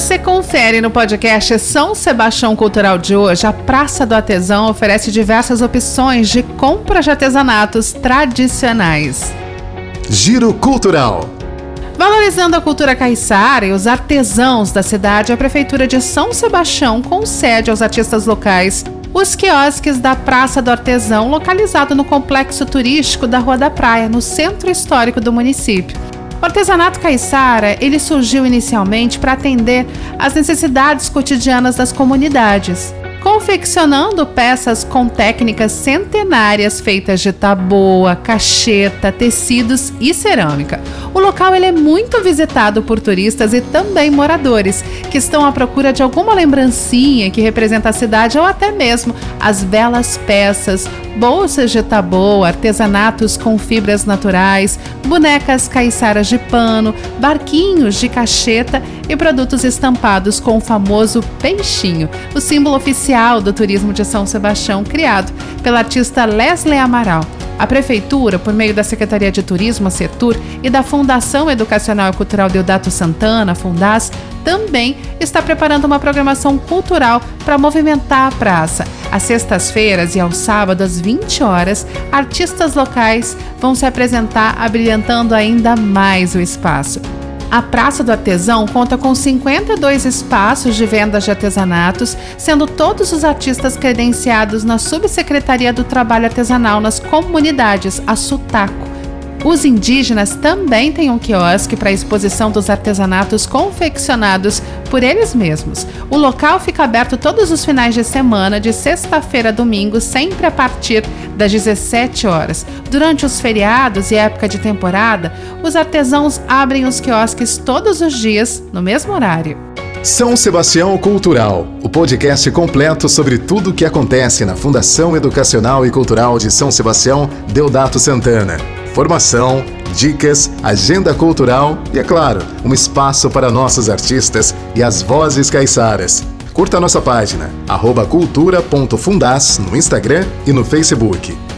Você confere no podcast São Sebastião Cultural de hoje. A Praça do Artesão oferece diversas opções de compra de artesanatos tradicionais. Giro Cultural. Valorizando a cultura caiçara e os artesãos da cidade, a Prefeitura de São Sebastião concede aos artistas locais os quiosques da Praça do Artesão, localizado no complexo turístico da Rua da Praia, no centro histórico do município. O artesanato caiçara, ele surgiu inicialmente para atender às necessidades cotidianas das comunidades confeccionando peças com técnicas centenárias feitas de taboa, cacheta, tecidos e cerâmica. O local ele é muito visitado por turistas e também moradores que estão à procura de alguma lembrancinha que representa a cidade ou até mesmo as belas peças, bolsas de taboa, artesanatos com fibras naturais, bonecas caiçaras de pano, barquinhos de cacheta e produtos estampados com o famoso peixinho, o símbolo oficial do turismo de São Sebastião, criado pela artista Leslie Amaral. A Prefeitura, por meio da Secretaria de Turismo, a Setur, e da Fundação Educacional e Cultural Deodato Santana, Fundas, também está preparando uma programação cultural para movimentar a praça. Às sextas-feiras e aos sábados, às 20 horas, artistas locais vão se apresentar, abrilhantando ainda mais o espaço. A Praça do Artesão conta com 52 espaços de vendas de artesanatos, sendo todos os artistas credenciados na Subsecretaria do Trabalho Artesanal nas comunidades, a SUTACO. Os indígenas também têm um quiosque para exposição dos artesanatos confeccionados por eles mesmos. O local fica aberto todos os finais de semana, de sexta-feira a domingo, sempre a partir das 17 horas. Durante os feriados e época de temporada, os artesãos abrem os quiosques todos os dias, no mesmo horário. São Sebastião Cultural, o podcast completo sobre tudo o que acontece na Fundação Educacional e Cultural de São Sebastião Deodato Santana formação, dicas, agenda cultural e, é claro, um espaço para nossos artistas e as vozes caiçaras. Curta a nossa página, cultura.fundas no Instagram e no Facebook.